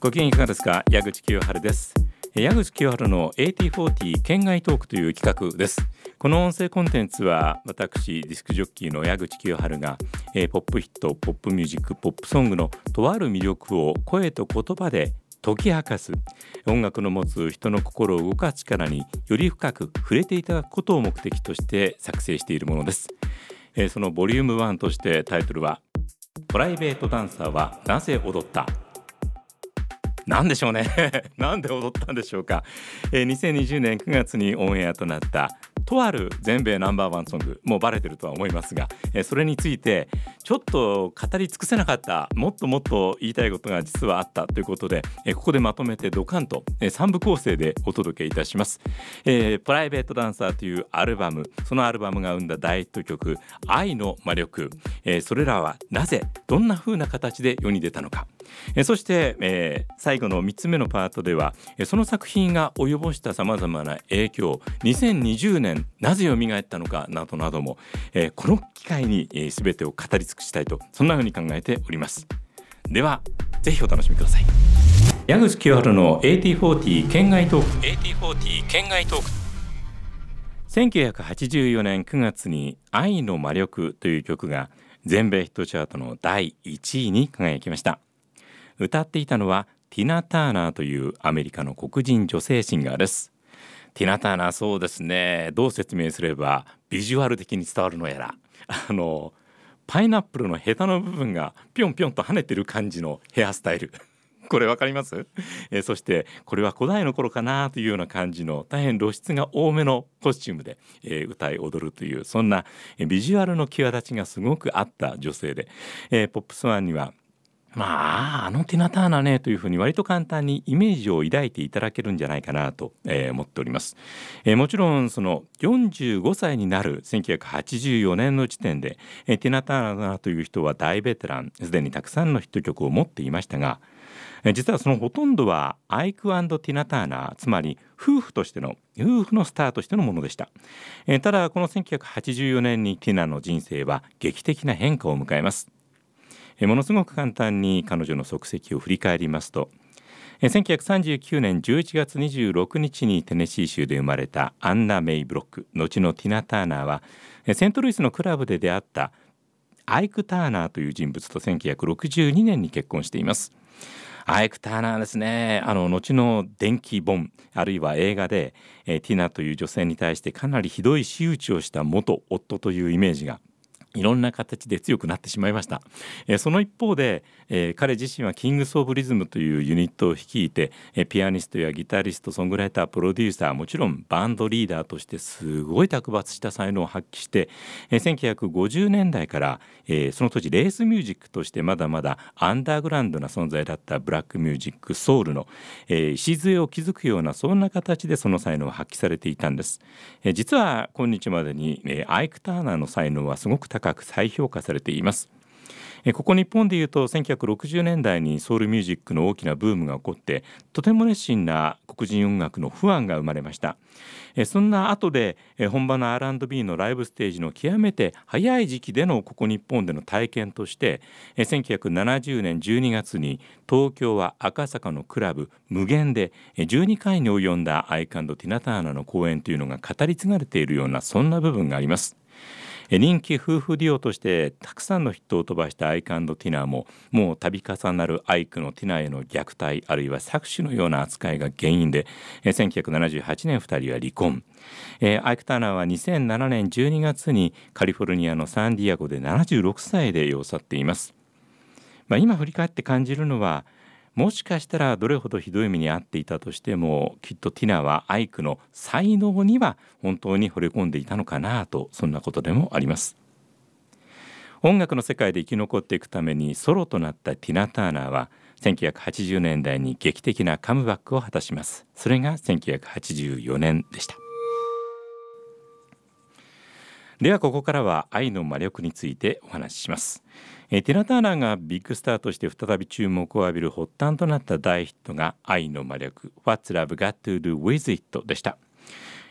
ご機嫌いかがですか？矢口清春です。矢口清春の AT40 県外トークという企画です。この音声コンテンツは私ディスクジョッキーの矢口清春が、えー、ポップヒットポップミュージックポップソングのとある魅力を声と言葉で解き明かす音楽の持つ人の心を動かす力により深く触れていただくことを目的として作成しているものです、えー、そのボリューム1としてタイトルはプライベートダンサーはなぜ踊った？何でしょうね。なんで踊ったんでしょうか、えー、2020年9月にオンエアとなったとある全米ナンバーワンソング。もうバレてるとは思いますが、えー、それについてちょっと語り尽くせなかったもっともっと言いたいことが実はあったということで、えー、ここでまとめてドカンと、えー、3部構成でお届けいたします、えー、プライベートダンサーというアルバムそのアルバムが生んだ大ヒット曲愛の魔力、えー、それらはなぜどんな風な形で世に出たのか。えそして、えー、最後の3つ目のパートではその作品が及ぼしたさまざまな影響2020年なぜ蘇ったのかなどなども、えー、この機会に、えー、全てを語り尽くしたいとそんなふうに考えております。ではぜひお楽しみください。矢口清春の AT40 県外トーク。AT40 県外トーク。1984年9月に「愛の魔力」という曲が全米ヒットチャートの第1位に輝きました歌っていたのはティナ・ターナーというアメリカの黒人女性シンガーです。ティナ・ターナーそうですね。どう説明すればビジュアル的に伝わるのやら。あのパイナップルのヘタの部分がぴょんぴょんと跳ねてる感じのヘアスタイル。これわかります、え、そしてこれは古代の頃かなというような感じの大変露出が多めのコスチュームで、えー、歌い踊るというそんなビジュアルの際立ちがすごくあった女性で、えー、ポップスワンにはまああのティナ・ターナねというふうに割と簡単にイメージを抱いていただけるんじゃないかなと、えー、思っております、えー、もちろんその45歳になる1984年の時点で、えー、ティナ・ターナという人は大ベテランすでにたくさんのヒット曲を持っていましたが実はそのほとんどはアイクティナ・ターナーつまり夫婦としての夫婦のスターとしてのものでした、えー、ただこの1984年にティナの人生は劇的な変化を迎えます。ものすごく簡単に彼女の足跡を振り返りますと1939年11月26日にテネシー州で生まれたアンナ・メイ・ブロック後のティナ・ターナーはセントルイスのクラブで出会ったアイク・ターナーという人物と1962年に結婚しています。アイク・ターナーですね。あの後の電気ボンあるいは映画で、えティナという女性に対してかなりひどい仕打ちをした元夫というイメージがいろんな形で強くなってしまいました、えー、その一方で、えー、彼自身はキングス・オブ・リズムというユニットを率いて、えー、ピアニストやギタリストソングライタープロデューサーもちろんバンドリーダーとしてすごい卓抜した才能を発揮して、えー、1950年代から、えー、その当時レースミュージックとしてまだまだアンダーグラウンドな存在だったブラックミュージックソウルの、えー、礎を築くようなそんな形でその才能を発揮されていたんです、えー、実は今日までに、えー、アイク・ターナーの才能はすごく高高く再評価されていますここ日本でいうと1960年代にソウルミュージックの大きなブームが起こってとても熱心な黒人音楽の不安が生まれましたそんな後で本場の R&B のライブステージの極めて早い時期でのここ日本での体験として1970年12月に東京は赤坂のクラブ無限で12回に及んだアイカンド・ティナターナの公演というのが語り継がれているようなそんな部分があります。人気夫婦デュオとしてたくさんのヒットを飛ばしたアイクティナーももう度重なるアイクのティナーへの虐待あるいは搾取のような扱いが原因で1978年2人は離婚。アイク・ターナーは2007年12月にカリフォルニアのサンディアゴで76歳で世を去っています、まあ、今振り返って感じるのはもしかしたらどれほどひどい目に遭っていたとしてもきっとティナはアイクの才能には本当に惚れ込んでいたのかなとそんなことでもあります。音楽の世界で生き残っていくためにソロとなったティナ・ターナーは1980年代に劇的なカムバックを果たします。それが1984年でした。ではここからは愛の魔力についてお話しします。えティナ・ターナーがビッグスターとして再び注目を浴びる発端となった大ヒットが愛の魔力 What's Love Got to Do With It でした。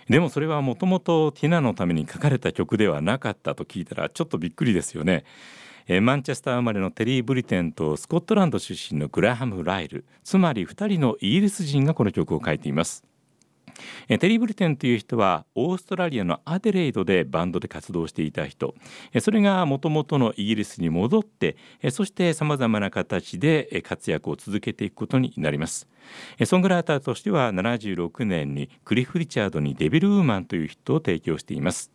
でもそれはもともとティナのために書かれた曲ではなかったと聞いたらちょっとびっくりですよね。マンチェスター生まれのテリー・ブリテンとスコットランド出身のグラハム・ライルつまり2人のイギリス人がこの曲を書いています。えテリー・ブリテンという人はオーストラリアのアデレイドでバンドで活動していた人。えそれがもともとのイギリスに戻ってえそしてさまざまな形で活躍を続けていくことになります。えソングライターとしては76年にクリフ・リチャードに「デビル・ウーマン」というヒットを提供しています。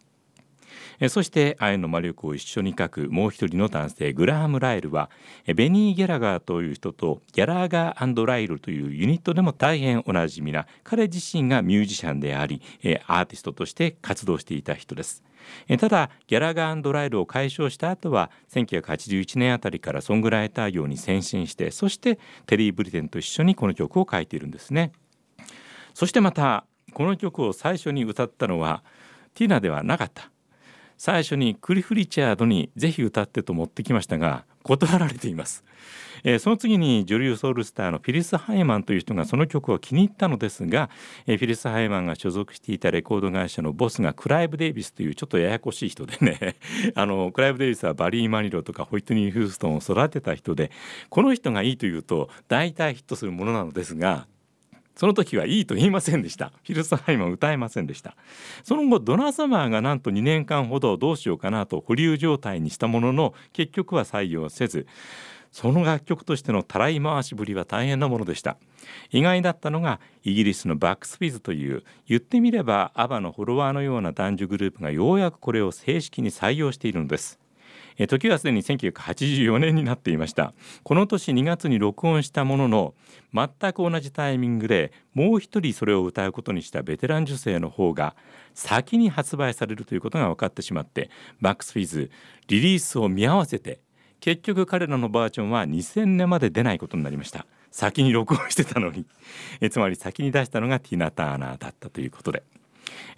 そして愛の魔力を一緒に書くもう一人の男性グラハム・ライルはベニー・ギャラガーという人とギャラーガーライルというユニットでも大変おなじみな彼自身がミュージシャンでありアーティストとして活動していた人です。ただギャラガーライルを解消した後は1981年あたりからソングライター業に先進してそしてテリー・ブリテンと一緒にこの曲を書いているんですね。そしてまたこの曲を最初に歌ったのはティナではなかった最初にクリフ・リチャードにぜひ歌ってと持ってきましたが断られています、えー、その次に女流ソウルスターのフィリス・ハイマンという人がその曲を気に入ったのですが、えー、フィリス・ハイマンが所属していたレコード会社のボスがクライブ・デイビスというちょっとややこしい人でね あのクライブ・デイビスはバリー・マニロとかホイットニー・ヒューストンを育てた人でこの人がいいというと大体ヒットするものなのですがその時はいいと言いませんでした。フィルスハイマン歌えませんでした。その後ドナーサマーがなんと2年間ほどどうしようかなと保留状態にしたものの結局は採用せず。その楽曲としてのたらい回しぶりは大変なものでした。意外だったのがイギリスのバックスフィズという言ってみればアバのフォロワーのような男女グループがようやくこれを正式に採用しているのです。え時はすでに1984年になっていました。この年2月に録音したものの全く同じタイミングでもう一人それを歌うことにしたベテラン女性の方が先に発売されるということが分かってしまってバックスフィズリリースを見合わせて結局彼らのバージョンは2000年まで出ないことになりました。先に録音してたのに。えつまり先に出したのがティナ・ターナーだったということで。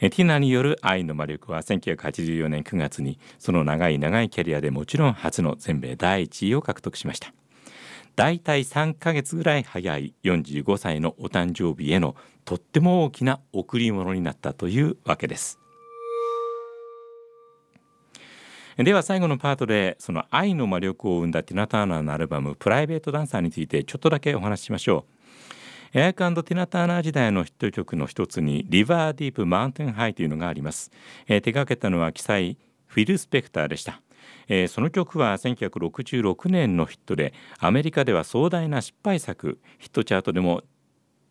えティナによる愛の魔力は1984年9月にその長い長いキャリアでもちろん初の全米第1位を獲得しました。だいたい3ヶ月ぐらい早い45歳のお誕生日へのとっても大きな贈り物になったというわけです。では最後のパートでその愛の魔力を生んだティナ・ターナーのアルバム「プライベートダンサー」についてちょっとだけお話ししましょう。エアクティナ・ターナー時代のヒット曲の一つに「リバー・ディープ・マウンテン・ハイ」というのがあります、えー、手掛けたのは記載フィル・スペクターでした。えー、その曲は1966年のヒットでアメリカでは壮大な失敗作ヒットチャートでも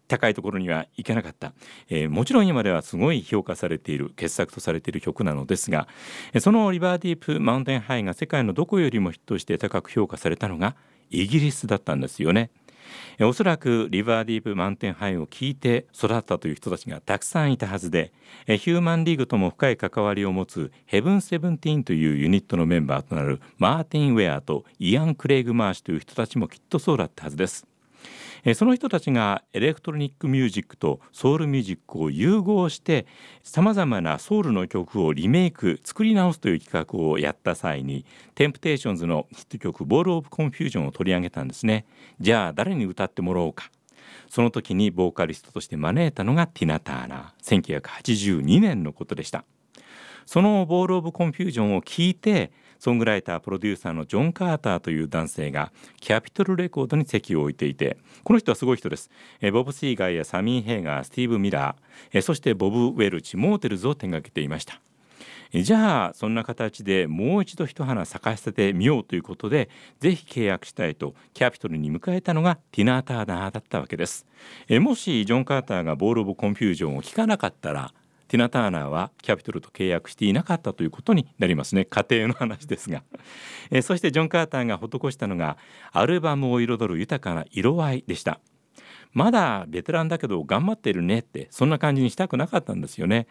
高いところにはいけなかった、えー、もちろん今ではすごい評価されている傑作とされている曲なのですがその「リバーディープ・マウンテン・ハイ」が世界のどこよりもヒットして高く評価されたのがイギリスだったんですよね。おそらくリバーディープマウンテンハイを聞いて育ったという人たちがたくさんいたはずでヒューマンリーグとも深い関わりを持つヘブン・セブンティーンというユニットのメンバーとなるマーティン・ウェアとイアン・クレイグ・マーシュという人たちもきっとそうだったはずです。その人たちがエレクトロニックミュージックとソウルミュージックを融合してさまざまなソウルの曲をリメイク作り直すという企画をやった際にテンプテーションズのヒット曲「ボール・オブ・コンフュージョン」を取り上げたんですね。じゃあ誰に歌ってもらおうか。その時にボーカリストとして招いたのがティナ・ターナー。1982年のことでした。その「ボール・オブ・コンフュージョン」を聞いてソングライタープロデューサーのジョン・カーターという男性がキャピトルレコードに籍を置いていてこの人はすごい人です、えボブ・シーガーやサミー・ヘイガースティーブ・ミラー、えそしてボブ・ウェルチモーテルズを手掛けていました。じゃあそんな形でもう一度一花咲かせてみようということでぜひ契約したいとキャピトルに迎えたのがティナ・ターナーだったわけです。えもしジョン・カーターがボール・オブ・コンフュージョンを聞かなかったらティナ・ターナーはキャピトルと契約していなかったということになりますね。仮定の話ですが、えそしてジョン・カーターが施したのがアルバムを彩る豊かな色合いでした。まだベテランだけど頑張ってるねってそんな感じにしたくなかったんですよね。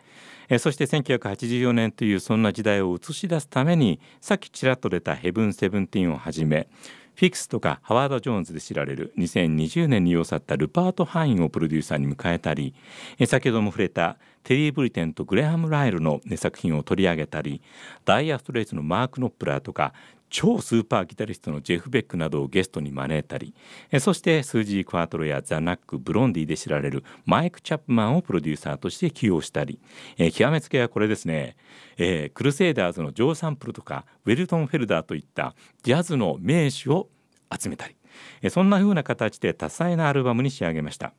えそして1984年というそんな時代を映し出すためにさっきちらっと出た「ヘブン・セブンティーン」をはじめフィックスとかハワード・ジョーンズで知られる2020年に世を去ったルパート・ハインをプロデューサーに迎えたり先ほども触れたテリー・ブリテンとグレアム・ライルの、作品を取り上げたりダイアー・ストレイツのマーク・ノップラーとか超スーパーギタリストのジェフ・ベックなどをゲストに招いたりそしてスージー・クワトロやザ・ナック・ブロンディで知られるマイク・チャップマンをプロデューサーとして起用したり、えー、極めつけはこれですね、えー、クルセイダーズのジョー・サンプルとかウィルトン・フェルダーといったジャズの名手を集めたり、え、そんな風な形で多彩なアルバムに仕上げました。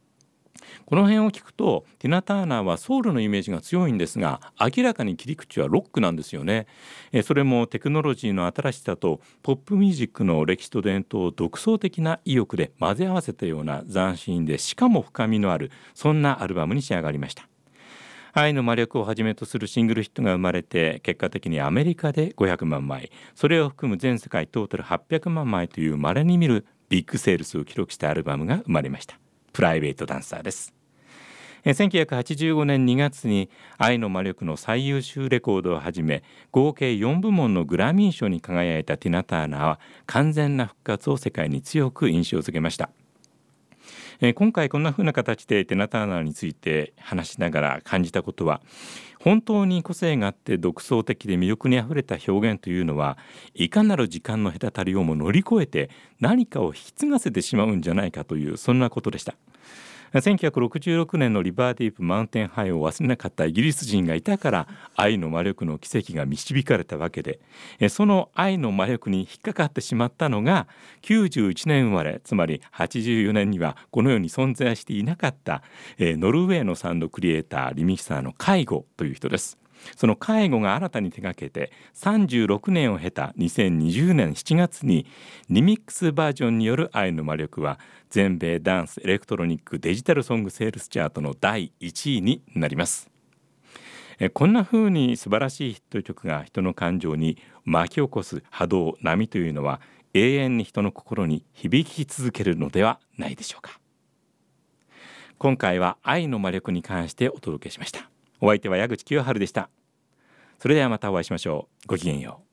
この辺を聞くとティナ・ターナーはソウルのイメージが強いんですが明らかに切り口はロックなんですよね。それもテクノロジーの新しさとポップミュージックの歴史と伝統を独創的な意欲で混ぜ合わせたような斬新でしかも深みのあるそんなアルバムに仕上がりました。愛の魔力をはじめとするシングルヒットが生まれて結果的にアメリカで500万枚。それを含む全世界トータル800万枚という稀に見るビッグセールスを記録したアルバムが生まれました。プライベートダンサーです1985年2月に「愛の魔力」の最優秀レコードをはじめ合計4部門のグラミー賞に輝いたティナ・ターナーは完全な復活を世界に強く印象づけました。え今回こんな風な形でテナ・ターナーについて話しながら感じたことは本当に個性があって独創的で魅力にあふれた表現というのはいかなる時間の隔たりをも乗り越えて何かを引き継がせてしまうんじゃないかというそんなことでした。1966年のリバーディープマウンテンハイを忘れなかったイギリス人がいたから愛の魔力の奇跡が導かれたわけでその愛の魔力に引っかかってしまったのが91年生まれつまり84年にはこの世に存在していなかったノルウェーのサンドクリエイターリミキサーの介護という人です。その介護が新たに手掛けて36年を経た2020年7月にリミックスバージョンによる「愛の魔力」は全米ダンスエレクトロニックデジタルソングセールスチャートの第1位になります。こんな風に素晴らしいヒット曲が人の感情に巻き起こす波動波というのは永遠に人の心に響き続けるのではないでしょうか今回は愛の魔力に関してお届けしましたお相手は矢口清春でした。それではまたお会いしましょう。ごきげんよう。